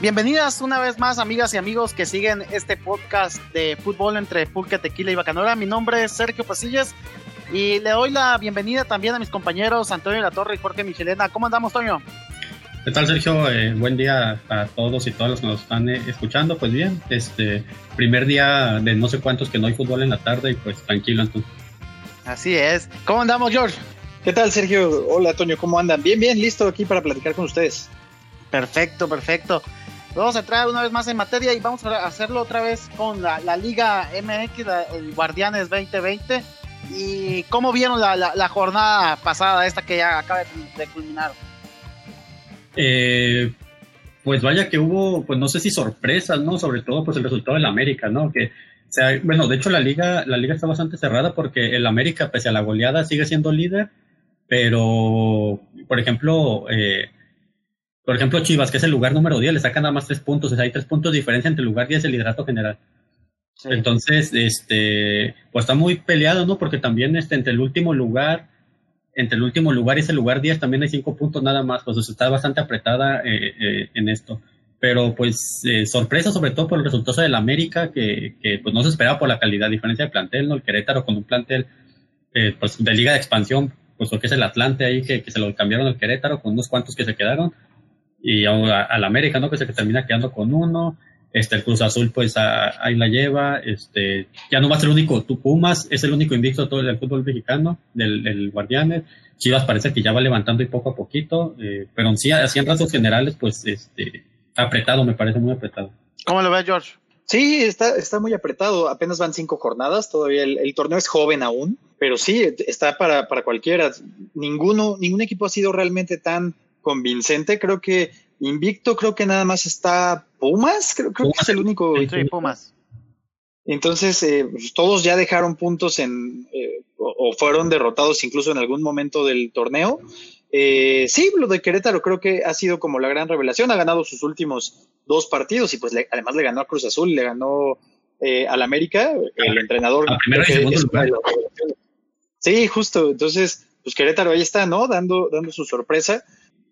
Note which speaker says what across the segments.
Speaker 1: Bienvenidas una vez más, amigas y amigos que siguen este podcast de fútbol entre Pulque, Tequila y Bacanora. Mi nombre es Sergio Pasillas y le doy la bienvenida también a mis compañeros Antonio La Torre y Jorge Michelena. ¿Cómo andamos, Toño?
Speaker 2: ¿Qué tal, Sergio? Eh, buen día a todos y todas los que nos están eh, escuchando. Pues bien, este primer día de no sé cuántos que no hay fútbol en la tarde y pues tranquilo entonces.
Speaker 1: Así es. ¿Cómo andamos, George?
Speaker 3: ¿Qué tal, Sergio? Hola, Toño, ¿cómo andan? Bien, bien, listo aquí para platicar con ustedes.
Speaker 1: Perfecto, perfecto. Vamos a entrar una vez más en materia y vamos a hacerlo otra vez con la, Liga MX, el Guardianes 2020. ¿Y cómo vieron la, jornada pasada, esta que ya acaba de, culminar?
Speaker 2: Eh, pues vaya que hubo, pues no sé si sorpresas, ¿no? Sobre todo pues el resultado del América, ¿no? Que, o sea, bueno, de hecho la liga, la liga está bastante cerrada porque el América, pese a la goleada, sigue siendo líder, pero, por ejemplo, eh, por ejemplo, Chivas, que es el lugar número 10, le sacan nada más tres puntos. O sea, hay tres puntos de diferencia entre el lugar 10 y el hidrato general. Entonces, este, pues está muy peleado, ¿no? Porque también este, entre el último lugar, entre el último lugar y ese lugar 10 también hay cinco puntos nada más. Pues está bastante apretada eh, eh, en esto. Pero pues eh, sorpresa sobre todo por el resultado del América, que, que, pues no se esperaba por la calidad, diferencia de plantel, ¿no? El Querétaro con un plantel pues, de liga de expansión, pues lo que es el Atlante ahí, que, que se lo cambiaron al Querétaro con unos cuantos que se quedaron y al América, ¿no? Que se termina quedando con uno. Este, el Cruz Azul, pues ahí la lleva. Este, ya no va a ser el único. Tú, Pumas es el único invicto todo el fútbol mexicano, del, del Guardianes. Chivas parece que ya va levantando y poco a poquito, eh, pero sí, así en rasgos generales, pues este, apretado, me parece muy apretado.
Speaker 1: ¿Cómo lo ves, George?
Speaker 3: Sí, está, está muy apretado. Apenas van cinco jornadas. Todavía el, el torneo es joven aún, pero sí, está para, para cualquiera. Ninguno, ningún equipo ha sido realmente tan convincente. Creo que invicto, creo que nada más está Pumas, creo, que es el único.
Speaker 1: Sí, Pumas.
Speaker 3: Entonces, eh, pues, todos ya dejaron puntos en, eh, o, fueron derrotados incluso en algún momento del torneo. Eh, sí, lo de Querétaro creo que ha sido como la gran revelación. Ha ganado sus últimos dos partidos y pues además le ganó a Cruz Azul, le ganó al América, el entrenador. Sí, justo. Entonces, pues Querétaro ahí está, ¿no? Dando, dando su sorpresa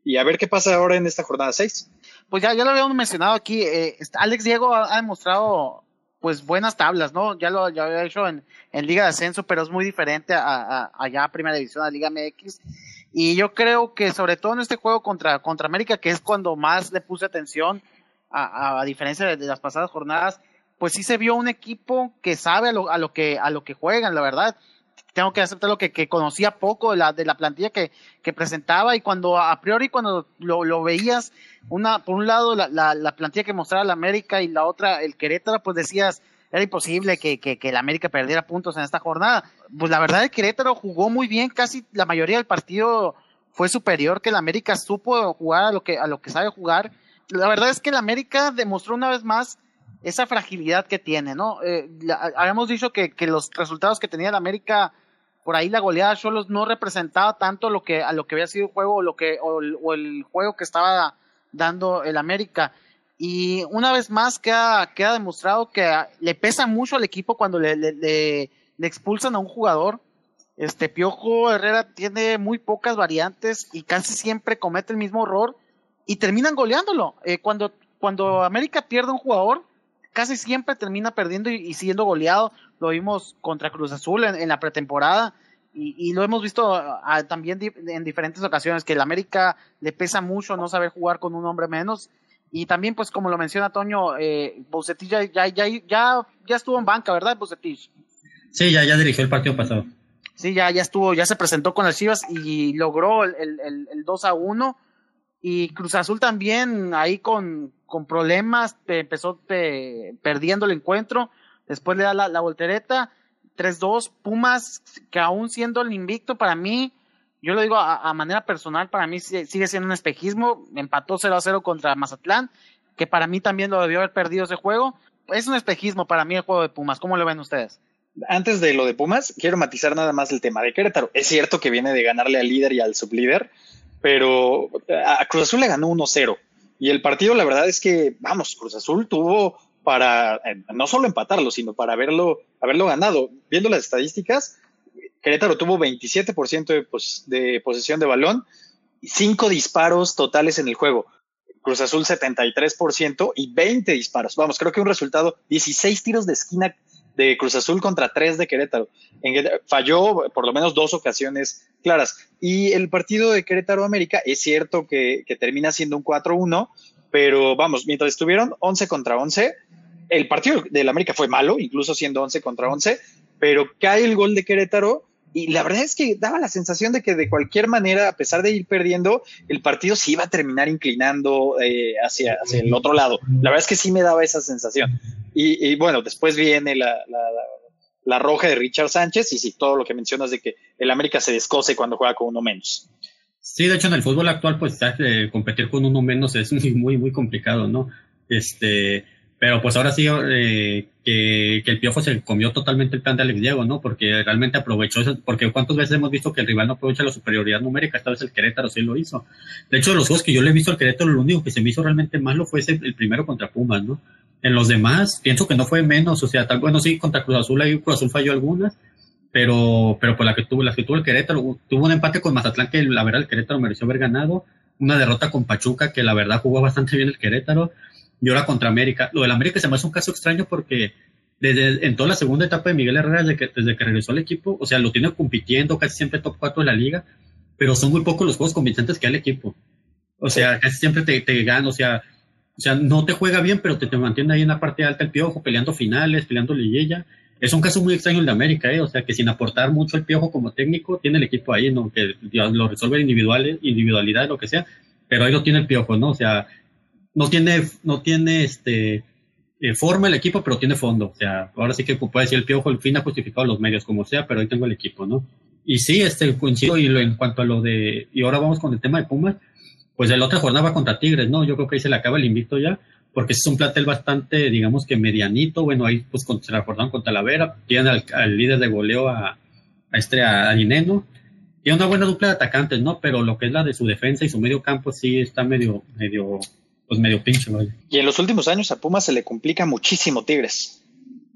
Speaker 3: y a ver qué pasa ahora en esta jornada 6.
Speaker 1: Pues ya, ya lo habíamos mencionado aquí, eh, Alex Diego ha, demostrado pues buenas tablas, ¿no? Ya lo ya había hecho en, Liga de Ascenso, pero es muy diferente a, allá a Primera División, a Liga MX. Y yo creo que sobre todo en este juego contra, contra América, que es cuando más le puse atención, a, diferencia de, las pasadas jornadas, pues sí se vio un equipo que sabe a lo, a lo que a lo que juegan, la verdad tengo que aceptar lo que, conocía poco de la, de la plantilla que, que presentaba y cuando a priori cuando lo, lo veías, una, por un lado la, la, la, plantilla que mostraba la América y la otra el Querétaro, pues decías, era imposible que, que, que la América perdiera puntos en esta jornada. Pues la verdad el Querétaro jugó muy bien, casi la mayoría del partido fue superior que la América supo jugar a lo que, a lo que sabe jugar. La verdad es que la América demostró una vez más esa fragilidad que tiene, ¿no? Eh, habíamos dicho que, que, los resultados que tenía el América, por ahí la goleada Cholos no representaba tanto lo que, a lo que había sido el juego o, lo que, o, el juego que estaba dando el América. Y una vez más queda, queda demostrado que le pesa mucho al equipo cuando le, expulsan a un jugador. Este Piojo Herrera tiene muy pocas variantes y casi siempre comete el mismo error y terminan goleándolo. Eh, cuando, cuando América pierde un jugador, casi siempre termina perdiendo y, siendo goleado. Lo vimos contra Cruz Azul en, la pretemporada y, lo hemos visto ah, también en diferentes ocasiones, que el América le pesa mucho no saber jugar con un hombre menos. Y también, pues como lo menciona Toño, eh, ya, ya, ya, ya, estuvo en banca, ¿verdad, Bucetich?
Speaker 2: Sí, ya, ya dirigió el partido pasado.
Speaker 1: Sí, ya, ya estuvo, ya se presentó con las Chivas y logró el, el, el 2 a 1 y Cruz Azul también ahí con, con problemas, empezó perdiendo el encuentro, después le da la, voltereta, 3-2, Pumas, que aún siendo el invicto para mí, yo lo digo a, manera personal, para mí sigue siendo un espejismo, empató 0-0 contra Mazatlán, que para mí también lo debió haber perdido ese juego, es un espejismo para mí el juego de Pumas, ¿cómo lo ven ustedes?
Speaker 3: Antes de lo de Pumas, quiero matizar nada más el tema de Querétaro. Es cierto que viene de ganarle al líder y al sublíder, pero a Cruz Azul le ganó 1-0. Y el partido, la verdad es que, vamos, Cruz Azul tuvo para eh, no solo empatarlo, sino para haberlo, haberlo ganado. Viendo las estadísticas, Querétaro tuvo 27% de, de posesión de balón y 5 disparos totales en el juego. Cruz Azul 73% y 20 disparos. Vamos, creo que un resultado, 16 tiros de esquina de Cruz Azul contra 3 de Querétaro. falló por lo menos dos ocasiones claras. Y el partido de Querétaro América es cierto que, que termina siendo un 4-1, pero vamos, mientras estuvieron 11 contra 11, el partido del América fue malo, incluso siendo 11 contra 11, pero cae el gol de Querétaro y la verdad es que daba la sensación de que de cualquier manera, a pesar de ir perdiendo, el partido se iba a terminar inclinando eh, hacia, el otro lado. La verdad es que sí me daba esa sensación. Y, bueno, después viene la, la, roja de Richard Sánchez y sí, todo lo que mencionas de que el América se descose cuando juega con uno menos.
Speaker 2: Sí, de hecho en el fútbol actual pues eh, competir con uno menos es muy, muy, muy complicado, ¿no? Este, pero pues ahora sí eh, que, que, el Piojo se comió totalmente el plan de Alex Diego, ¿no? Porque realmente aprovechó eso, porque cuántas veces hemos visto que el rival no aprovecha la superioridad numérica, esta vez el Querétaro sí lo hizo. De hecho, los juegos que yo le he visto al Querétaro, lo único que se me hizo realmente malo fue ese, el primero contra Pumas, ¿no? En los demás, pienso que no fue menos, o sea, tal, bueno, sí, contra Cruz Azul, ahí Cruz Azul falló algunas, pero, pero por la que tuvo, la que tuvo el Querétaro, tuvo un empate con Mazatlán que la verdad el Querétaro mereció haber ganado, una derrota con Pachuca que la verdad jugó bastante bien el Querétaro, y ahora contra América. Lo del América se me hace un caso extraño porque desde en toda la segunda etapa de Miguel Herrera, desde que, desde que regresó al equipo, o sea, lo tiene compitiendo casi siempre top 4 de la liga, pero son muy pocos los juegos convincentes que hay el equipo. O sea, casi siempre te, te gana, o sea, o sea, no te juega bien, pero te, te mantiene ahí en la parte alta el piojo, peleando finales, peleando liguilla. Es un caso muy extraño el de América, ¿eh? O sea, que sin aportar mucho el piojo como técnico, tiene el equipo ahí, ¿no? Que lo resuelve individuales, individualidad, lo que sea, pero ahí lo tiene el piojo, ¿no? O sea, no tiene, no tiene este, eh, forma el equipo, pero tiene fondo. O sea, ahora sí que puede decir el piojo, el fin ha justificado los medios, como sea, pero ahí tengo el equipo, ¿no? Y sí, este, coincido, y en cuanto a lo de, y ahora vamos con el tema de Pumas, pues la otra jornada va contra Tigres, ¿no? Yo creo que ahí se le acaba el invito ya, porque es un plantel bastante, digamos que medianito, bueno, ahí pues se la jornaron con Talavera, tienen al, líder de goleo a, a este, a, Dineno, tiene una buena dupla de atacantes, ¿no? Pero lo que es la de su defensa y su medio campo sí está medio, medio pues medio pinche,
Speaker 3: Y en los últimos años a Pumas se le complica muchísimo Tigres.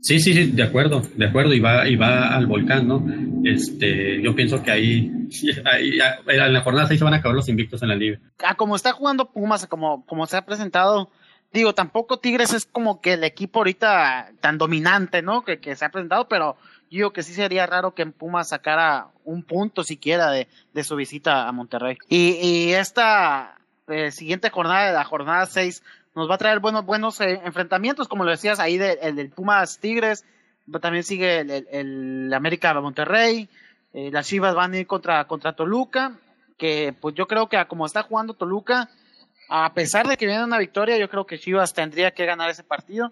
Speaker 2: Sí, sí, sí, de acuerdo, de acuerdo, y va, y va al volcán, ¿no? Este, yo pienso que ahí, ahí en la jornada 6 se van a acabar los invictos en la liga.
Speaker 1: Ah, como está jugando Pumas, como, como se ha presentado, digo, tampoco Tigres es como que el equipo ahorita tan dominante, ¿no? Que, que se ha presentado, pero yo digo que sí sería raro que Pumas sacara un punto siquiera de, de su visita a Monterrey. Y, y esta, eh, siguiente jornada, de la jornada 6, nos va a traer buenos, buenos eh, enfrentamientos, como lo decías ahí, el del Pumas Tigres, también sigue el, el, América Monterrey, eh, las Chivas van a ir contra, contra Toluca, que pues yo creo que como está jugando Toluca, a pesar de que viene una victoria, yo creo que Chivas tendría que ganar ese partido.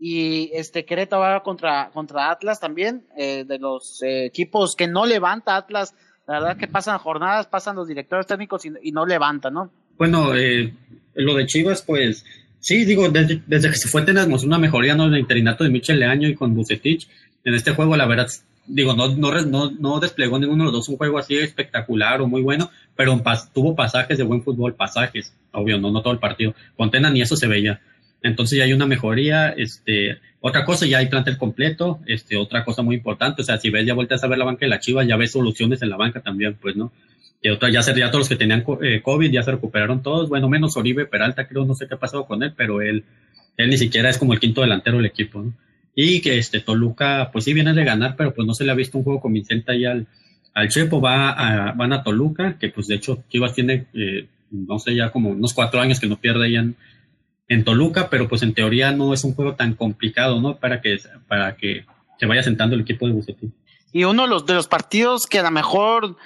Speaker 1: Y este Querétaro va contra, contra Atlas también, de los equipos que no levanta Atlas, la verdad que pasan jornadas, pasan los directores técnicos y, y no levantan, ¿no?
Speaker 2: Bueno, eh, lo de Chivas, pues sí, digo, desde, que se fue tenemos una mejoría ¿no? en el interinato de Michel Leaño y con Bucetich. En este juego, la verdad, digo, no, no, no, desplegó ninguno de los dos un juego así espectacular o muy bueno, pero tuvo pasajes de buen fútbol, pasajes, obvio, no, no todo el partido. Con Tena ni eso se veía. Entonces ya hay una mejoría, este, otra cosa, ya hay plantel completo, este, otra cosa muy importante, o sea, si ves, ya vueltas a ver la banca de la Chivas, ya ves soluciones en la banca también, pues, ¿no? Y otra, ya, se, todos los que tenían eh, COVID ya se recuperaron todos, bueno, menos Oribe Peralta, creo, no sé qué ha pasado con él, pero él, él ni siquiera es como el quinto delantero del equipo, ¿no? Y que este Toluca, pues sí viene de ganar, pero pues no se le ha visto un juego convincente ahí al, al Chepo, va a, van a Toluca, que pues de hecho Chivas tiene, eh, no sé, ya como unos cuatro años que no pierde ahí en, Toluca, pero pues en teoría no es un juego tan complicado, ¿no? Para que, para que se vaya sentando el equipo de Bucetín.
Speaker 1: Y uno de los, de los partidos que a lo mejor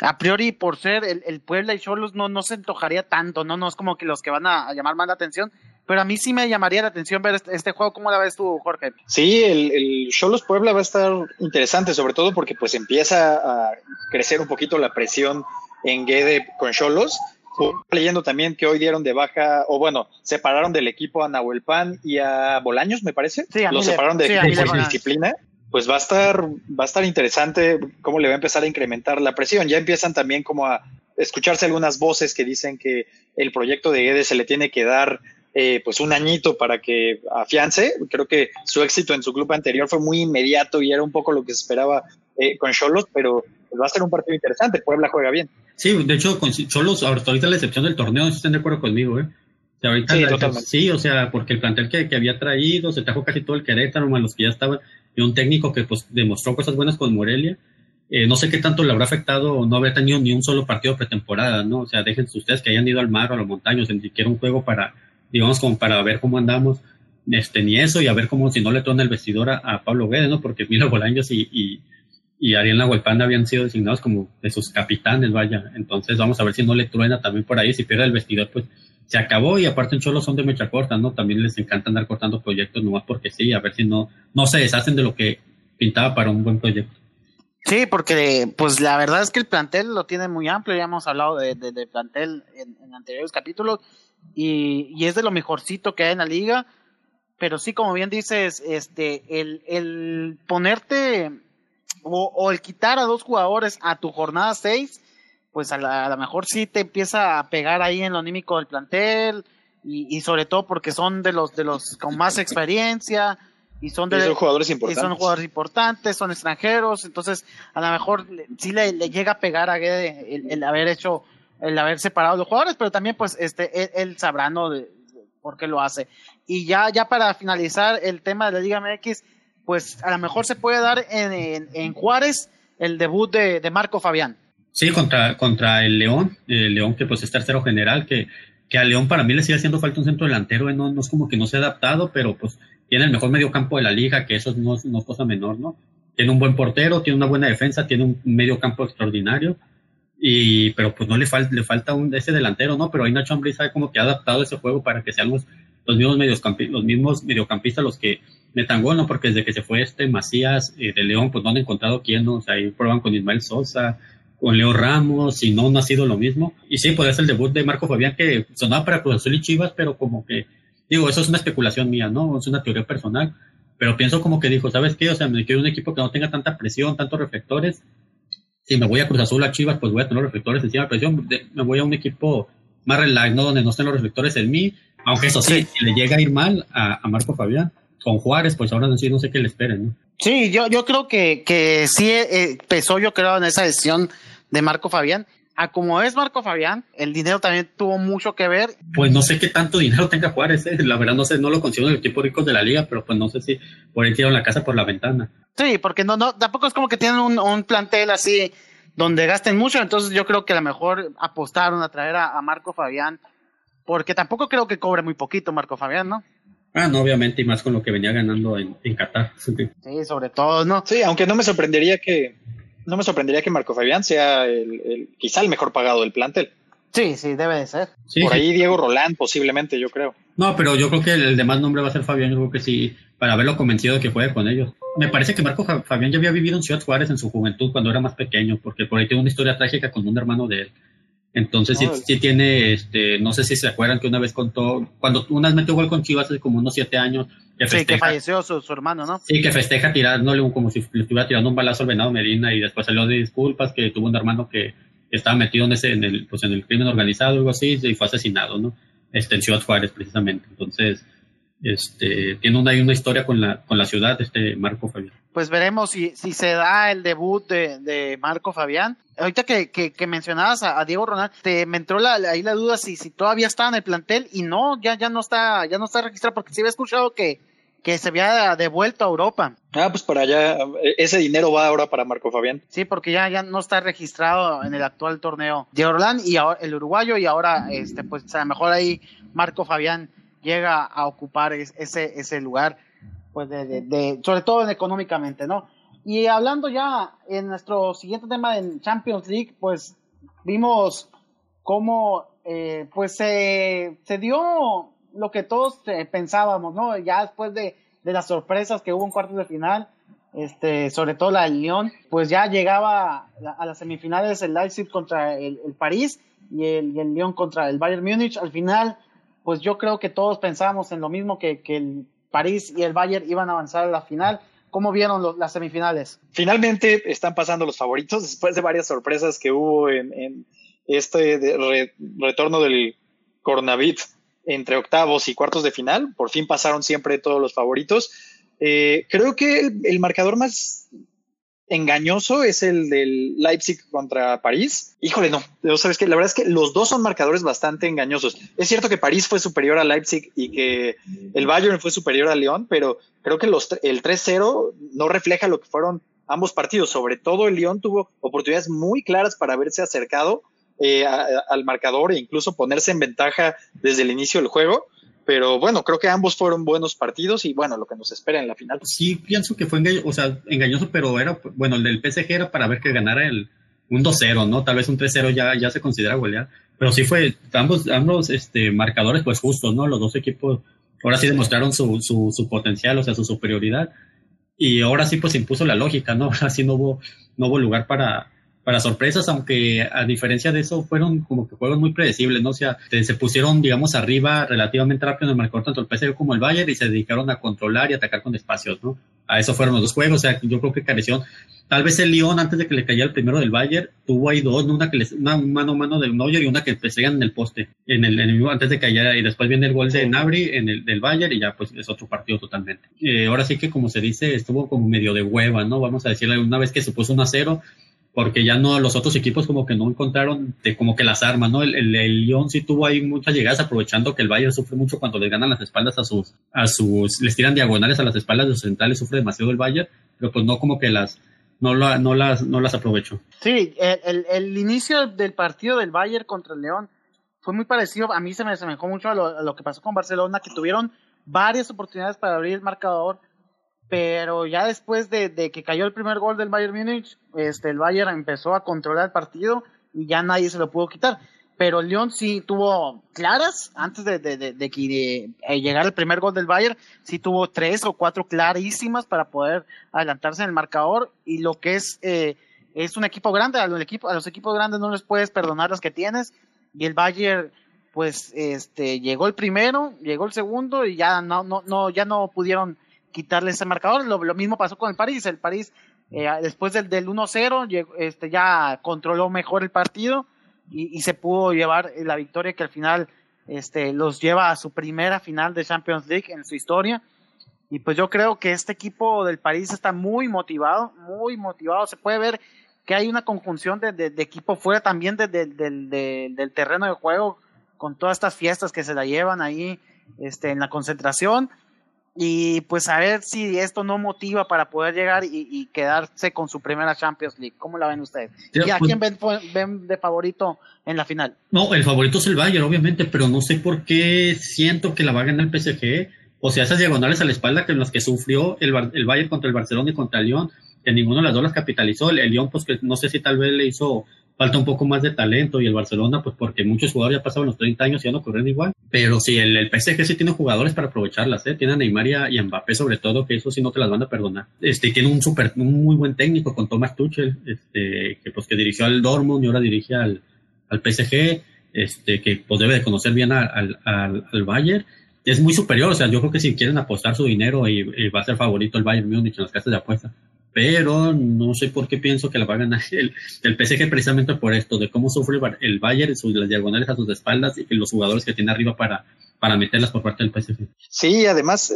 Speaker 1: a priori por ser el, el Puebla y Cholos no, no se antojaría tanto, ¿no? No es como que los que van a, llamar más la atención, pero a mí sí me llamaría la atención ver este, este juego. ¿Cómo la ves tú, Jorge?
Speaker 3: Sí, el, el Cholos Puebla va a estar interesante, sobre todo porque pues empieza a crecer un poquito la presión en Guede con Cholos. Leyendo también que hoy dieron de baja, o bueno, separaron del equipo a Nahuel Pan y a Bolaños, me parece. Sí, Los separaron de, disciplina pues va a estar, va a estar interesante cómo le va a empezar a incrementar la presión. Ya empiezan también como a escucharse algunas voces que dicen que el proyecto de EDE se le tiene que dar eh, pues un añito para que afiance. Creo que su éxito en su club anterior fue muy inmediato y era un poco lo que se esperaba eh, con Cholos, pero pues, va a ser un partido interesante. Puebla juega bien.
Speaker 2: Sí, de hecho, con Cholos, ahorita la excepción del torneo, si están de acuerdo conmigo, ¿eh? sí, o sea, porque el plantel que, que, había traído, se trajo casi todo el Querétaro, más los que ya estaban, y un técnico que pues demostró cosas buenas con Morelia. Eh, no sé qué tanto le habrá afectado no haber tenido ni un solo partido pretemporada, ¿no? O sea, déjense ustedes que hayan ido al mar o a los montaños, ni siquiera un juego para, digamos, como para ver cómo andamos, este, ni eso, y a ver cómo si no le torna el vestidor a, Pablo Guedes, ¿no? Porque Mila Bolaños y, y, y Ariel Nahuelpanda habían sido designados como de sus capitanes, vaya. Entonces vamos a ver si no le truena también por ahí, si pierde el vestidor, pues se acabó y aparte en Cholo son de mecha corta, ¿no? También les encanta andar cortando proyectos nomás porque sí, a ver si no, no se deshacen de lo que pintaba para un buen proyecto.
Speaker 1: Sí, porque pues la verdad es que el plantel lo tiene muy amplio, ya hemos hablado de, de, plantel en, anteriores capítulos y, y, es de lo mejorcito que hay en la liga, pero sí, como bien dices, este, el, el ponerte o, o el quitar a dos jugadores a tu jornada 6, pues a, lo mejor sí te empieza a pegar ahí en lo anímico del plantel y, y sobre todo porque son de los de los con más experiencia y son de
Speaker 3: jugadores importantes.
Speaker 1: son jugadores importantes, son extranjeros, entonces a lo mejor sí le, llega a pegar a Guede el, haber hecho, el haber separado los jugadores, pero también pues este él, sabrá no de, por qué lo hace. Y ya ya para finalizar el tema de la Liga MX, pues a lo mejor se puede dar en, en, Juárez el debut de, de, Marco Fabián.
Speaker 2: Sí, contra, contra el León, el León que pues es tercero general, que, que a León para mí le sigue haciendo falta un centro delantero, ¿eh? no, no es como que no se ha adaptado, pero pues tiene el mejor medio campo de la liga, que eso no es, no cosa menor, ¿no? Tiene un buen portero, tiene una buena defensa, tiene un medio campo extraordinario, y, pero pues no le, falta le falta un, ese delantero, ¿no? Pero ahí Nacho Ambriz sabe como que ha adaptado ese juego para que sean los, los mismos mediocampistas, los mismos mediocampistas los que metan gol, ¿no? Porque desde que se fue este Macías eh, de León, pues no han encontrado quién, ¿no? O sea, ahí prueban con Ismael Sosa, con Leo Ramos, y no, no ha sido lo mismo. Y sí, puede ser el debut de Marco Fabián, que sonaba para Cruz Azul y Chivas, pero como que Digo, eso es una especulación mía, ¿no? Es una teoría personal, pero pienso como que dijo, ¿sabes qué? O sea, me quiero un equipo que no tenga tanta presión, tantos reflectores. Si me voy a Cruz Azul a Chivas, pues voy a tener los reflectores encima de presión. Me voy a un equipo más relax, ¿no? Donde no estén los reflectores en mí. Aunque eso sí, si le llega a ir mal a, Marco Fabián, con Juárez, pues ahora no, no sé qué le esperen, ¿no?
Speaker 1: Sí, yo, yo creo que, que sí eh, pesó, yo creo, en esa decisión de Marco Fabián a como es Marco Fabián, el dinero también tuvo mucho que ver.
Speaker 2: Pues no sé qué tanto dinero tenga Juárez, ¿eh? la verdad no sé, no lo considero el equipo rico de la liga, pero pues no sé si por ahí tiraron la casa por la ventana.
Speaker 1: Sí, porque no, no, tampoco es como que tienen un, plantel así donde gasten mucho, entonces yo creo que a lo mejor apostaron a traer a, Marco Fabián, porque tampoco creo que cobre muy poquito Marco Fabián, ¿no?
Speaker 2: Ah, no, obviamente, y más con lo que venía ganando en, en Qatar.
Speaker 1: Sí, sobre todo, ¿no?
Speaker 3: Sí, aunque no me sorprendería que, no me sorprendería que Marco Fabián sea el, quizá el mejor pagado del plantel.
Speaker 1: Sí, sí, debe de ser.
Speaker 3: Por ahí Diego Roland, posiblemente, yo creo.
Speaker 2: No, pero yo creo que el, demás nombre va a ser Fabián, yo creo que sí, para haberlo convencido de que juegue con ellos. Me parece que Marco Fabián ya había vivido en Ciudad Juárez en su juventud cuando era más pequeño, porque por ahí tiene una historia trágica con un hermano de él. Entonces sí, sí, tiene, este, no sé si se acuerdan que una vez contó, cuando una vez metió gol con Chivas hace como unos siete años.
Speaker 1: Que sí, que falleció su, hermano, ¿no?
Speaker 2: Sí, que festeja tirándole como si le estuviera tirando un balazo al Venado Medina y después salió de disculpas que tuvo un hermano que estaba metido en ese, en el, pues en el crimen organizado o algo así y fue asesinado, ¿no? Este, en Ciudad Juárez precisamente. Entonces, este, tiene una, una historia con la, con la ciudad, este Marco Fabián.
Speaker 1: Pues veremos si, si se da el debut de, de Marco Fabián. Ahorita que, que, mencionabas a, Diego Ronald, te me entró la, ahí la duda si, si todavía está en el plantel y no, ya, ya no está, ya no está registrado porque sí había escuchado que, que se había devuelto a Europa.
Speaker 3: Ah, pues para allá, ese dinero va ahora para Marco Fabián.
Speaker 1: Sí, porque ya, ya no está registrado en el actual torneo de Orlán y ahora el uruguayo y ahora, este, pues a lo mejor ahí Marco Fabián llega a ocupar ese, ese lugar, pues de, sobre todo económicamente, ¿no? Y hablando ya en nuestro siguiente tema en Champions League, pues vimos cómo eh, pues se, se dio lo que todos eh, pensábamos, ¿no? Ya después de, de, las sorpresas que hubo en cuartos de final, este, sobre todo la del Lyon, pues ya llegaba a, las semifinales el Leipzig contra el, París y el, y el Lyon contra el Bayern Múnich. Al final, pues yo creo que todos pensábamos en lo mismo que, que el París y el Bayern iban a avanzar a la final. ¿Cómo vieron las semifinales?
Speaker 3: Finalmente están pasando los favoritos después de varias sorpresas que hubo en, este retorno del coronavirus entre octavos y cuartos de final. Por fin pasaron siempre todos los favoritos. Eh, creo que el, marcador más engañoso es el del Leipzig contra París. Híjole, no, sabes que la verdad es que los dos son marcadores bastante engañosos. Es cierto que París fue superior a Leipzig y que el Bayern fue superior a León, pero creo que los, el 3-0 no refleja lo que fueron ambos partidos. Sobre todo el León tuvo oportunidades muy claras para haberse acercado eh, al marcador e incluso ponerse en ventaja desde el inicio del juego. Pero bueno, creo que ambos fueron buenos partidos y bueno, lo que nos espera en la final.
Speaker 2: Sí, pienso que fue o sea, engañoso, pero era, bueno, el del PSG era para ver que ganara el un 2-0, ¿no? Tal vez un 3-0 ya, ya se considera golear. Pero sí fue, ambos, ambos este, marcadores pues justos, ¿no? Los dos equipos ahora sí demostraron su, su, su potencial, o sea, su superioridad. Y ahora sí pues impuso la lógica, ¿no? Ahora sí no hubo, no hubo lugar para, para sorpresas, aunque a diferencia de eso fueron como que juegos muy predecibles, ¿no? O sea, se pusieron, digamos, arriba relativamente rápido en el marcador tanto el PSG como el Bayern y se dedicaron a controlar y atacar con espacios, ¿no? A eso fueron los dos juegos, o sea, yo creo que careció. Tal vez el Lyon, antes de que le cayera el primero del Bayern, tuvo ahí dos, una que les, una mano a mano del Neuer y una que pesegan en el poste, en el, en antes de que cayera, y después viene el gol de Nabri en el del Bayern y ya pues es otro partido totalmente. Eh, ahora sí que como se dice, estuvo como medio de hueva, ¿no? Vamos a decirle, una vez que se puso 1 a 0, porque ya no, los otros equipos como que no encontraron como que las armas, ¿no? El, el, Lyon sí tuvo ahí muchas llegadas aprovechando que el Bayern sufre mucho cuando le ganan las espaldas a sus, a sus, les tiran diagonales a las espaldas de sus centrales, sufre demasiado el Bayern, pero pues no como que las, no, no las, no las aprovechó.
Speaker 1: Sí, el, el, inicio del partido del Bayern contra el León fue muy parecido, a mí se me asemejó mucho a lo que pasó con Barcelona, que tuvieron varias oportunidades para abrir el marcador, pero ya después de, que cayó el primer gol del Bayern Múnich, este, el Bayern empezó a controlar el partido y ya nadie se lo pudo quitar. Pero el León sí tuvo claras, antes de, de, que eh, llegara el primer gol del Bayern, sí tuvo tres o cuatro clarísimas para poder adelantarse en el marcador. Y lo que es, eh, es un equipo grande, a los, equipos, a los equipos grandes no les puedes perdonar las que tienes. Y el Bayern, pues, este, llegó el primero, llegó el segundo y ya no, no, no, ya no pudieron quitarle ese marcador. Lo, mismo pasó con el París. El París, eh, después del, del 1-0, este, ya controló mejor el partido y, se pudo llevar la victoria que al final este, los lleva a su primera final de Champions League en su historia. Y pues yo creo que este equipo del París está muy motivado, muy motivado. Se puede ver que hay una conjunción de, de, equipo fuera también de, del terreno de juego, con todas estas fiestas que se la llevan ahí este, en la concentración y pues a ver si esto no motiva para poder llegar y, quedarse con su primera Champions League. ¿Cómo la ven ustedes? ¿Y a pues quién ven, de favorito en la final?
Speaker 2: No, el favorito es el Bayern, obviamente, pero no sé por qué siento que la va a ganar el PSG. O sea, esas diagonales a la espalda que en las que sufrió el, el Bayern contra el Barcelona y contra el Lyon, que ninguno de las dos las capitalizó. El, el Lyon, pues que no sé si tal vez le hizo falta un poco más de talento y el Barcelona, pues porque muchos jugadores ya pasaban los 30 años y ya no corren igual. Pero sí, el, el PSG sí tiene jugadores para aprovecharlas, ¿eh? Tiene a Neymar y a, Mbappé sobre todo, que eso sí no te las van a perdonar. Este, tiene un super, un muy buen técnico con Thomas Tuchel, este, que pues que dirigió al Dortmund y ahora dirige al, al PSG, este, que pues debe de conocer bien al, al, al Bayern es muy superior. O sea, yo creo que si quieren apostar su dinero y, va a ser favorito el Bayern Múnich en las casas de apuesta pero no sé por qué pienso que la va a ganar el, el PSG precisamente por esto, de cómo sufre el Bayern, sus, las diagonales a sus espaldas y los jugadores que tiene arriba para, para meterlas por parte del PSG.
Speaker 3: Sí, además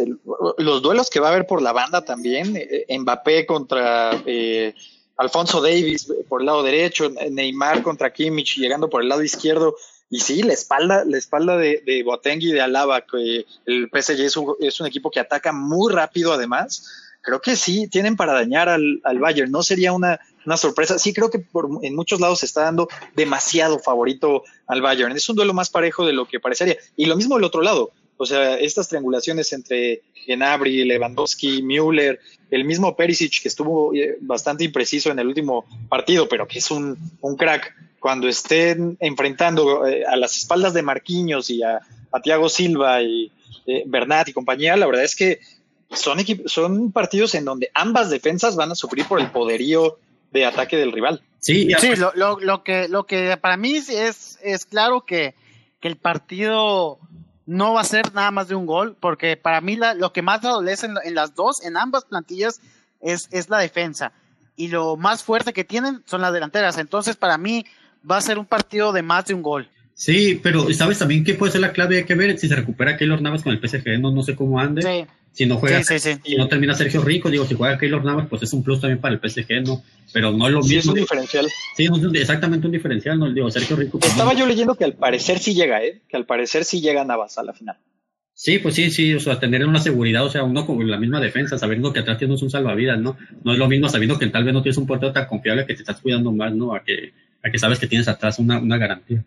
Speaker 3: los duelos que va a haber por la banda también, eh, Mbappé contra eh, Alfonso Davis por el lado derecho, Neymar contra Kimmich llegando por el lado izquierdo. Y sí, la espalda, la espalda de, de Boateng y de Alaba, que el PSG es un, es un equipo que ataca muy rápido además creo que sí, tienen para dañar al, al Bayern. No sería una, una sorpresa. Sí, creo que por, en muchos lados se está dando demasiado favorito al Bayern. Es un duelo más parejo de lo que parecería. Y lo mismo del otro lado. O sea, estas triangulaciones entre Genabri, Lewandowski, Müller, el mismo Perisic, que estuvo eh, bastante impreciso en el último partido, pero que es un, un crack. Cuando estén enfrentando eh, a las espaldas de Marquinhos y a, a Thiago Silva y eh, Bernat y compañía, la verdad es que son, son partidos en donde ambas defensas van a sufrir por el poderío de ataque del rival.
Speaker 1: Sí, sí lo, lo, lo, que, lo que para mí es, es claro que, que, el partido no va a ser nada más de un gol, porque para mí la, lo que más adolece en, en, las dos, en ambas plantillas, es, es la defensa. Y lo más fuerte que tienen son las delanteras. Entonces, para mí, va a ser un partido de más de un gol.
Speaker 2: Sí, pero ¿sabes también qué puede ser la clave? Hay que ver si se recupera Keylor Navas con el PSG, no, no sé cómo ande. Sí. Si no juega, si no termina Sergio Rico, digo, si juega Keylor Navas, pues es un plus también para el PSG, ¿no? Pero no es lo mismo. Sí, es
Speaker 3: un diferencial.
Speaker 2: Sí, es exactamente un diferencial, ¿no? Digo, Sergio Rico.
Speaker 3: Pues, Estaba yo leyendo que al parecer sí llega, ¿eh? Que al parecer sí llega Navas a la final.
Speaker 2: Sí, pues sí, sí, o sea, tener una seguridad, o sea, uno con la misma defensa, sabiendo que atrás tienes un salvavidas, ¿no? No es lo mismo sabiendo que tal vez no tienes un portero tan confiable que te estás cuidando más, ¿no? A que, a que sabes que tienes atrás una, una garantía.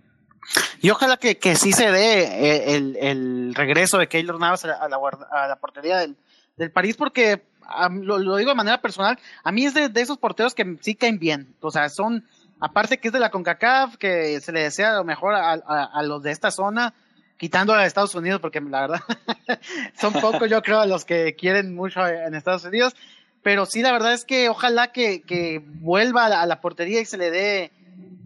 Speaker 1: Y ojalá que, que sí se dé eh, el, el regreso de Keylor Navas a la, a portería del, del, París, porque lo, digo de manera personal, a mí es de, de, esos porteros que sí caen bien. O sea, son, aparte que es de la CONCACAF, que se le desea lo mejor a, a, a los de esta zona, quitando a Estados Unidos, porque la verdad son pocos, yo creo, los que quieren mucho en Estados Unidos. Pero sí, la verdad es que ojalá que, que vuelva a la, a la, portería y se le dé,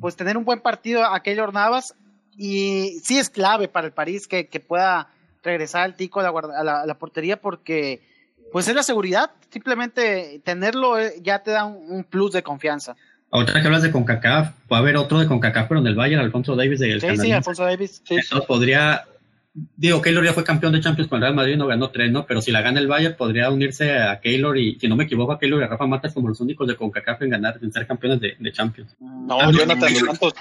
Speaker 1: pues, tener un buen partido a Keylor Navas. Y sí es clave para el París que, que pueda regresar al tico a la, a la, a la portería porque, pues, es la seguridad. Simplemente tenerlo eh, ya te da un, un plus de confianza.
Speaker 2: Ahorita que hablas de CONCACAF, va a haber otro de CONCACAF, pero en el Bayern, Alfonso Davis de
Speaker 1: Sí, sí, Alfonso Davis. Sí,
Speaker 2: Entonces podría, digo, Keylor ya fue campeón de Champions con el Real Madrid, no ganó tres, ¿no? Pero si la gana el Bayern, podría unirse a Keylor y, si no me equivoco, a Keylor y a Rafa Matas como los únicos de CONCACAF en ganar, en ser campeones de, de Champions.
Speaker 3: No, ah, Jonathan Santos.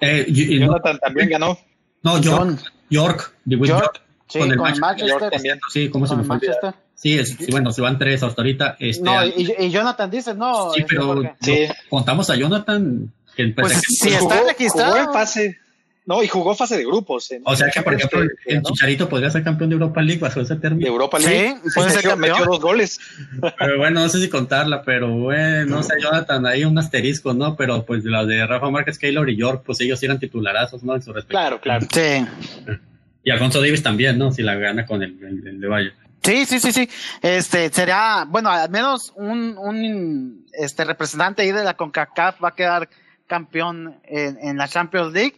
Speaker 3: Eh, Jonathan también ganó.
Speaker 2: No, York. York,
Speaker 1: York. York. Sí, con el, con Manchester. York
Speaker 2: también. Sí, ¿cómo se me fue? Sí, es, sí, bueno, se van tres hasta ahorita. Este,
Speaker 1: no, y, y, Jonathan dice, no.
Speaker 2: Sí,
Speaker 1: este,
Speaker 2: pero sí. contamos a Jonathan. Que
Speaker 1: pues, si está registrado.
Speaker 3: Jugó en fase. No, y jugó fase de grupos.
Speaker 2: En, o sea que, por ejemplo, el ¿no? Chicharito podría ser campeón de Europa League bajo ese término.
Speaker 3: De Europa League.
Speaker 1: Sí, puede ser campeón.
Speaker 3: Metió dos goles.
Speaker 2: Pero bueno, no sé si contarla, pero bueno, no sé, Jonathan, hay un asterisco, ¿no? Pero pues las de Rafa Márquez, Keylor y York, pues ellos eran titularazos, ¿no? En su respecto.
Speaker 3: Claro, claro.
Speaker 1: Sí.
Speaker 2: Y Alfonso Davis también, ¿no? Si la gana con el, el, el de Valle.
Speaker 1: Sí, sí, sí, sí. Este sería, bueno, al menos un, un este representante ahí de la CONCACAF va a quedar campeón en, en la Champions League.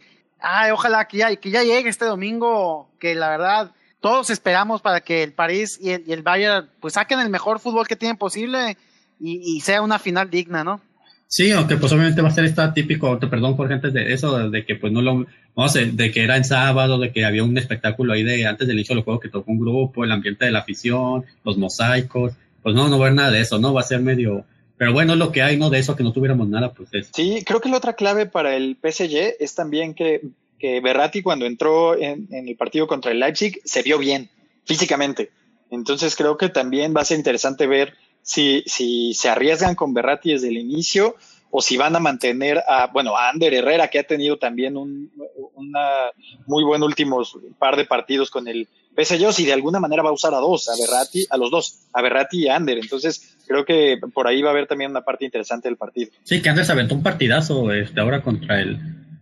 Speaker 1: Ay, ojalá que ya, que ya llegue este domingo, que la verdad todos esperamos para que el París y el, y el Bayern pues saquen el mejor fútbol que tienen posible y, y sea una final digna, ¿no?
Speaker 2: Sí, aunque pues obviamente va a ser esta típico, perdón por gente de eso, de que pues no lo, no sé, de que era en sábado, de que había un espectáculo ahí de antes del inicio del juego que tocó un grupo, el ambiente de la afición, los mosaicos, pues no, no va a haber nada de eso, ¿no? Va a ser medio, pero bueno, lo que hay, ¿no? De eso que no tuviéramos nada, pues es.
Speaker 3: Sí, creo que la otra clave para el PSG es también que, que Berratti cuando entró en, en el partido contra el Leipzig se vio bien, físicamente. Entonces creo que también va a ser interesante ver si, si se arriesgan con Berratti desde el inicio o si van a mantener a, bueno, a Ander Herrera, que ha tenido también un una muy buen últimos par de partidos con el PSG, o si de alguna manera va a usar a dos, a Berratti, a los dos, a Berratti y a Ander. Entonces, creo que por ahí va a haber también una parte interesante del partido.
Speaker 2: Sí, que Ander se aventó un partidazo este, ahora contra el.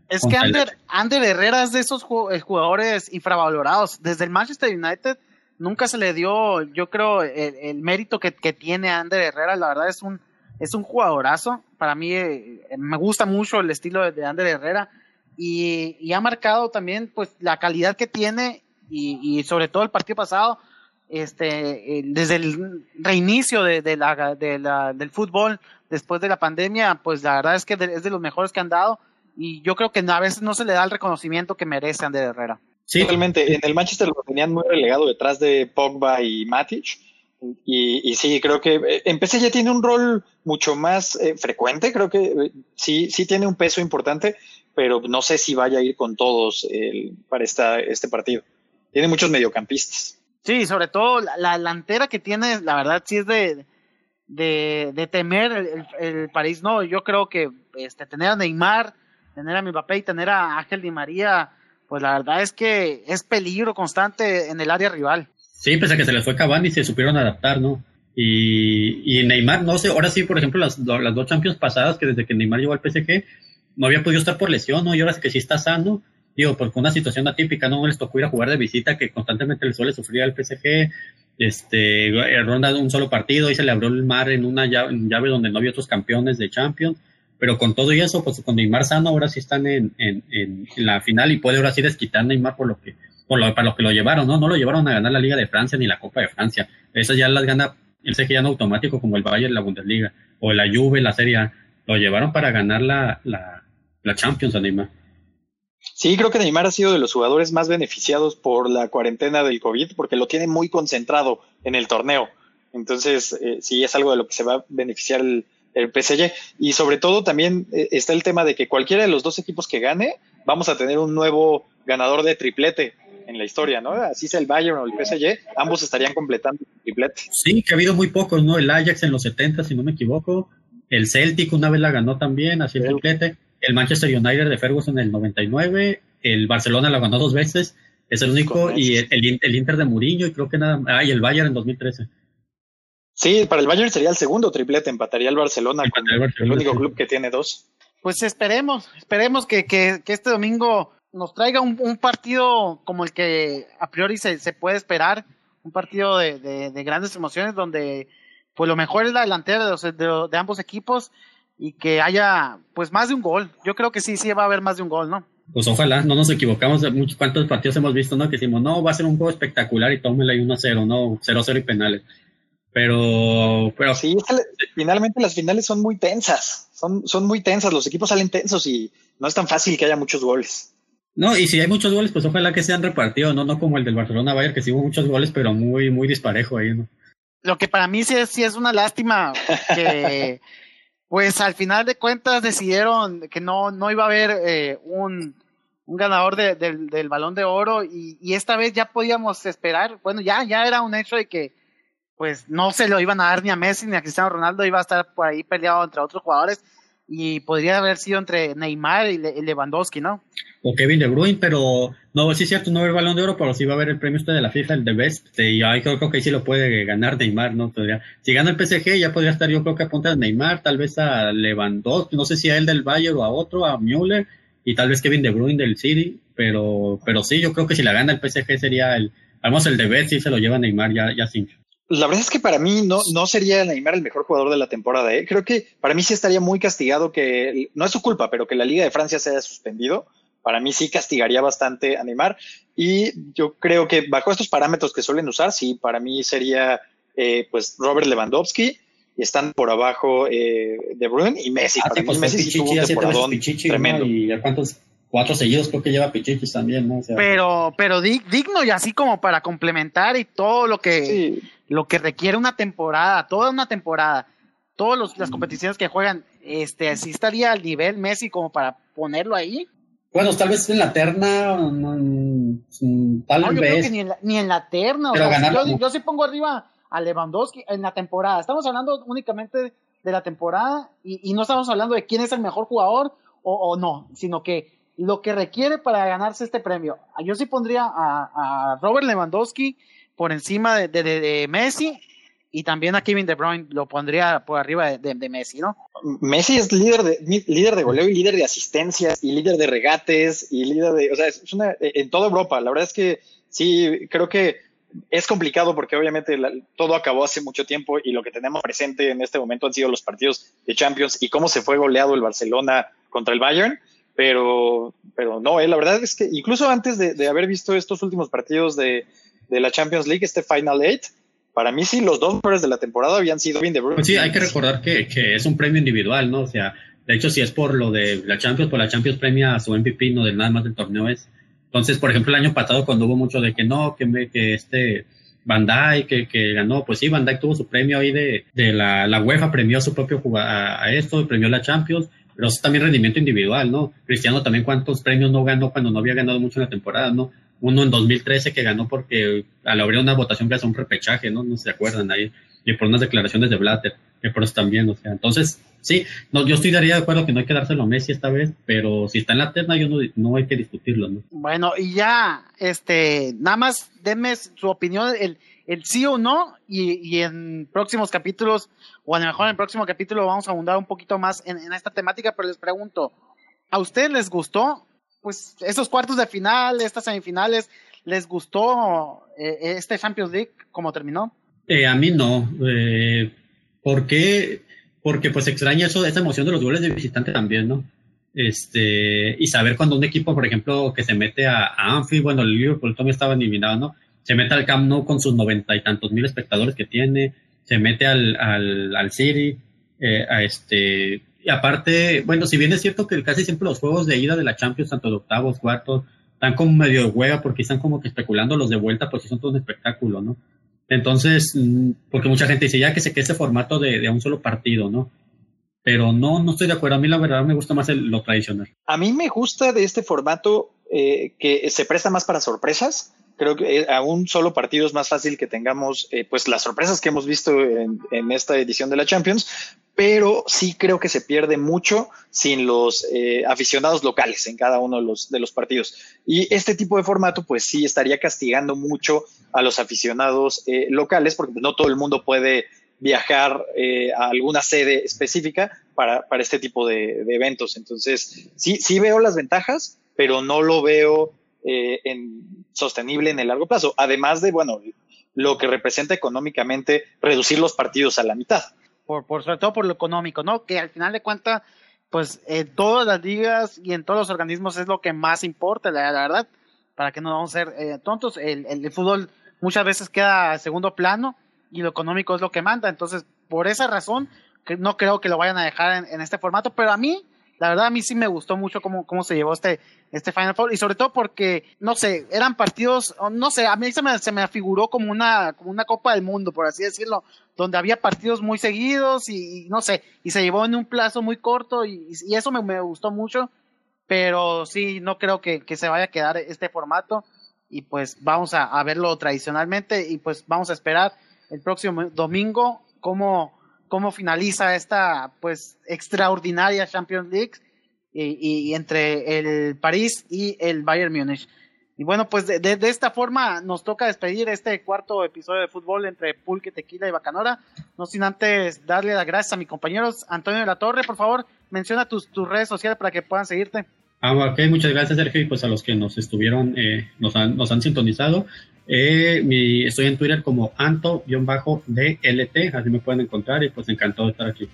Speaker 1: Es que Ander, el... Ander Herrera es de esos jugadores infravalorados. Desde el Manchester United nunca se le dio, yo creo, el, el mérito que, que, tiene Ander Herrera. La verdad es un, es un jugadorazo. Para mí eh, me gusta mucho el estilo de, de Ander Herrera y, y, ha marcado también pues la calidad que tiene y, y sobre todo el partido pasado. Este, eh, desde el reinicio de, de la, de la, del fútbol después de la pandemia, pues la verdad es que es de los mejores que han dado y yo creo que a veces no se le da el reconocimiento que merece Ander Herrera.
Speaker 3: Sí, totalmente. En el Manchester lo tenían muy relegado detrás de Pogba y Matic. Y, y sí, creo que en PSG tiene un rol mucho más eh, frecuente. Creo que eh, sí, sí tiene un peso importante, pero no sé si vaya a ir con todos eh, para esta, este partido. Tiene muchos mediocampistas.
Speaker 1: Sí, sobre todo la, la delantera que tiene, la verdad sí es de, de, de temer el, el, el, París. No, yo creo que este, tener a Neymar, tener a Mbappé y tener a Ángel Di María pues la verdad es que es peligro constante en el área rival.
Speaker 2: Sí, pese a que se les fue Cavani y se supieron adaptar, ¿no? Y, y Neymar, no sé, ahora sí, por ejemplo, las, las dos Champions pasadas, que desde que Neymar llegó al PSG, no había podido estar por lesión, ¿no? Y ahora es que sí está sano, digo, porque una situación atípica, ¿no? Les tocó ir a jugar de visita que constantemente le suele sufrir al PSG, este, ronda de un solo partido y se le abrió el mar en una llave, llave donde no había otros campeones de Champions pero con todo y eso, pues con Neymar sano, ahora sí están en, en, en, la final y puede ahora sí desquitar Neymar por lo que, por lo, para lo que lo llevaron, ¿no? No lo llevaron a ganar la Liga de Francia ni la Copa de Francia. Esas ya las gana el CG ya no automático como el Bayern, la Bundesliga, o la Juve, la Serie A. Lo llevaron para ganar la, la, la Champions a Neymar.
Speaker 3: Sí, creo que Neymar ha sido de los jugadores más beneficiados por la cuarentena del COVID porque lo tiene muy concentrado en el torneo. Entonces, eh, sí, es algo de lo que se va a beneficiar el, el PSG. Y sobre todo también eh, está el tema de que cualquiera de los dos equipos que gane, vamos a tener un nuevo ganador de triplete en la historia, ¿no? Así sea el Bayern o el PSG, ambos estarían completando el triplete.
Speaker 2: Sí, que ha habido muy pocos, ¿no? El Ajax en los 70, si no me equivoco. El Celtic una vez la ganó también, así el triplete. El Manchester United de Ferguson en el 99. El Barcelona la ganó dos veces. Es el único. Y el, el, Inter de Murillo, y creo que nada. Ah, y el Bayern en 2013.
Speaker 3: Sí, para el Bayern sería el segundo triplete, empataría el Barcelona, con el único club que tiene dos.
Speaker 1: Pues esperemos, esperemos que, que, que este domingo nos traiga un, un, partido como el que a priori se, se puede esperar, un partido de, de, de, grandes emociones donde pues lo mejor es la delantera de, los, de, de, ambos equipos y que haya pues más de un gol. Yo creo que sí, sí va a haber más de un gol, ¿no?
Speaker 2: Pues ojalá, no nos equivocamos muchos cuantos partidos hemos visto, ¿no? Que decimos, no, va a ser un juego espectacular y tómela ahí 1-0, no, 0-0 y penales. Pero, pero
Speaker 3: sí, finalmente las finales son muy tensas, son, son muy tensas, los equipos salen tensos y no es tan fácil que haya muchos goles.
Speaker 2: No, y si hay muchos goles, pues ojalá que sean repartidos, no, no como el del Barcelona Bayern, que sí hubo muchos goles, pero muy, muy disparejo ahí, ¿no?
Speaker 1: Lo que para mí sí es, sí es una lástima que, pues al final de cuentas decidieron que no, no iba a haber eh, un, un ganador de, de, del balón de oro y, y esta vez ya podíamos esperar, bueno, ya, ya era un hecho de que pues no se lo iban a dar ni a Messi ni a Cristiano Ronaldo, iba a estar por ahí peleado entre otros jugadores y podría haber sido entre Neymar y Lewandowski, ¿no?
Speaker 2: O Kevin De Bruyne, pero no, sí es cierto, no va a haber balón de oro, pero sí va a haber el premio este de la FIFA, el de Best, y ahí creo, que sí lo puede ganar Neymar, ¿no? Podría, si gana el PSG ya podría estar yo creo que apunta a Neymar, tal vez a Lewandowski, no sé si a él del Bayern o a otro, a Müller, y tal vez Kevin De Bruyne del City, pero, pero sí, yo creo que si la gana el PSG sería el, vamos, el de Best sí se lo lleva Neymar ya, ya sin
Speaker 3: la verdad es que para mí no, no sería Neymar el mejor jugador de la temporada. ¿eh? Creo que para mí sí estaría muy castigado que, no es su culpa, pero que la Liga de Francia se haya suspendido. Para mí sí castigaría bastante a Neymar. Y yo creo que bajo estos parámetros que suelen usar, sí, para mí sería eh, pues Robert Lewandowski y están por abajo eh, De Bruyne y Messi.
Speaker 2: Ah, para sí, mí pues Messi Pichichi, tuvo un temporadón tremendo. ¿Y a cuántos cuatro seguidos creo que lleva Pichichis también, ¿no? O sea,
Speaker 1: pero, pero digno y así como para complementar y todo lo que, sí. lo que requiere una temporada, toda una temporada, todas las competiciones que juegan, este, así estaría al nivel Messi como para ponerlo ahí.
Speaker 2: Bueno, tal vez en la terna, no, tal
Speaker 1: no,
Speaker 2: vez.
Speaker 1: Yo creo que ni en la, ni en la terna,
Speaker 2: pero
Speaker 1: o sea,
Speaker 2: ganar,
Speaker 1: yo, yo sí pongo arriba a Lewandowski en la temporada. Estamos hablando únicamente de la temporada y, y no estamos hablando de quién es el mejor jugador o, o no, sino que lo que requiere para ganarse este premio. Yo sí pondría a, Robert Lewandowski por encima de, Messi y también a Kevin De Bruyne lo pondría por arriba de, de, Messi, ¿no?
Speaker 3: Messi es líder de, líder de goleo y líder de asistencias y líder de regates y líder de, o sea, es una, en toda Europa. La verdad es que sí, creo que es complicado porque obviamente la, todo acabó hace mucho tiempo y lo que tenemos presente en este momento han sido los partidos de Champions y cómo se fue goleado el Barcelona contra el Bayern pero, pero no, eh, la verdad es que incluso antes de, haber visto estos últimos partidos de, de, la Champions League, este Final Eight, para mí sí, los dos mejores de la temporada habían sido bien de Bruyne.
Speaker 2: Pues sí, hay que recordar que, que, es un premio individual, ¿no? O sea, de hecho, si es por lo de la Champions, por la Champions premia a su MVP, no de nada más del torneo es. Entonces, por ejemplo, el año pasado cuando hubo mucho de que no, que, me, que este Van Dijk que, que, ganó, pues sí, Dijk tuvo su premio ahí de, de la, la UEFA, premió su propio a, a esto, premió la Champions, pero es también rendimiento individual, ¿no? Cristiano también cuántos premios no ganó cuando no había ganado mucho en la temporada, ¿no? Uno en 2013 que ganó porque al abrir una votación que hace un repechaje, ¿no? No se acuerdan ahí, y por unas declaraciones de Blatter, que por eso también, o sea, entonces, sí, no, yo estoy daría de acuerdo que no hay que dárselo a Messi esta vez, pero si está en la terna, yo no, no hay que discutirlo, ¿no?
Speaker 1: Bueno, y ya, este, nada más denme su opinión, el, el sí o no, y, en próximos capítulos, o a lo mejor en el próximo capítulo vamos a abundar un poquito más en, en, esta temática, pero les pregunto, ¿a ustedes les gustó, pues, esos cuartos de final, estas semifinales, les gustó eh, este Champions League como terminó?
Speaker 2: Eh, a mí no. Eh, ¿Por qué? Porque pues extraña eso, esa emoción de los goles de visitante también, ¿no? Este, y saber cuando un equipo, por ejemplo, que se mete a, a Anfield, bueno, el Liverpool también estaba eliminado, ¿no? Se mete al Camp Nou con sus noventa y tantos mil espectadores que tiene, se mete al, al, al City, eh, a este, y aparte, bueno, si bien es cierto que casi siempre los juegos de ida de la Champions, tanto de octavos, cuartos, están como medio de hueva porque están como que especulando los de vuelta, pues son todo un espectáculo, ¿no? Entonces, mm, porque mucha gente dice ya que se quede ese formato de, de un solo partido, ¿no? Pero no, no estoy de acuerdo. A mí la verdad me gusta más el, lo tradicional.
Speaker 3: A mí me gusta de este formato eh, que se presta más para sorpresas. Creo que eh, a un solo partido es más fácil que tengamos eh, pues las sorpresas que hemos visto en, esta edición de la Champions, pero sí creo que se pierde mucho sin los eh, aficionados locales en cada uno de los, partidos. Y este tipo de formato pues sí estaría castigando mucho a los aficionados locales porque no todo el mundo puede viajar a alguna sede específica para, este tipo de, eventos. Entonces, sí, veo las ventajas, pero no lo veo en, sostenible en el largo plazo. Además de, bueno, lo que representa económicamente reducir los partidos a la mitad.
Speaker 1: Por, por sobre todo por lo económico, ¿no? Que al final de cuentas, pues en todas las ligas y en todos los organismos es lo que más importa, la, la verdad, para que no vamos a ser eh, tontos. El, el, el fútbol muchas veces queda a segundo plano y lo económico es lo que manda. Entonces, por esa razón, no creo que lo vayan a dejar en, en, este formato, pero a mí, la verdad, a mí sí me gustó mucho cómo, cómo se llevó este, este Final Four y sobre todo porque, no sé, eran partidos, no sé, a mí se me, se me afiguró como una, como una Copa del Mundo, por así decirlo, donde había partidos muy seguidos y, no sé, y se llevó en un plazo muy corto y, y eso me, me, gustó mucho, pero sí, no creo que, que se vaya a quedar este formato y pues vamos a, a verlo tradicionalmente y pues vamos a esperar el próximo domingo cómo, cómo finaliza esta pues extraordinaria Champions League y, y, entre el París y el Bayern Múnich. Y bueno, pues de, de, de, esta forma nos toca despedir este cuarto episodio de fútbol entre Pulque, Tequila y Bacanora. No sin antes darle las gracias a mis compañeros. Antonio de la Torre, por favor, menciona tus, tus redes sociales para que puedan seguirte.
Speaker 2: Ah, ok, muchas gracias Sergio y pues a los que nos estuvieron, eh, nos, han, nos han sintonizado. Eh, mi, estoy en Twitter como Anto-DLT, así me pueden encontrar y pues encantado de estar aquí.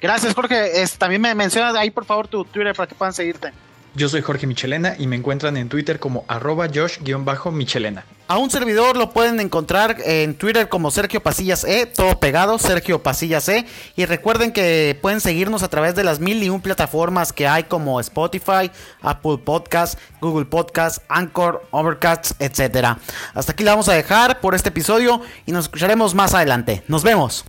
Speaker 1: Gracias Jorge, es, también me mencionas ahí por favor tu Twitter para que puedan seguirte.
Speaker 4: Yo soy Jorge Michelena y me encuentran en Twitter como arroba Josh-Michelena.
Speaker 1: A un servidor lo pueden encontrar en Twitter como Sergio Pasillas E, todo pegado, Sergio Pasillas E. Y recuerden que pueden seguirnos a través de las mil y un plataformas que hay como Spotify, Apple Podcast, Google Podcast, Anchor, Overcast, etc. Hasta aquí la vamos a dejar por este episodio y nos escucharemos más adelante. Nos vemos.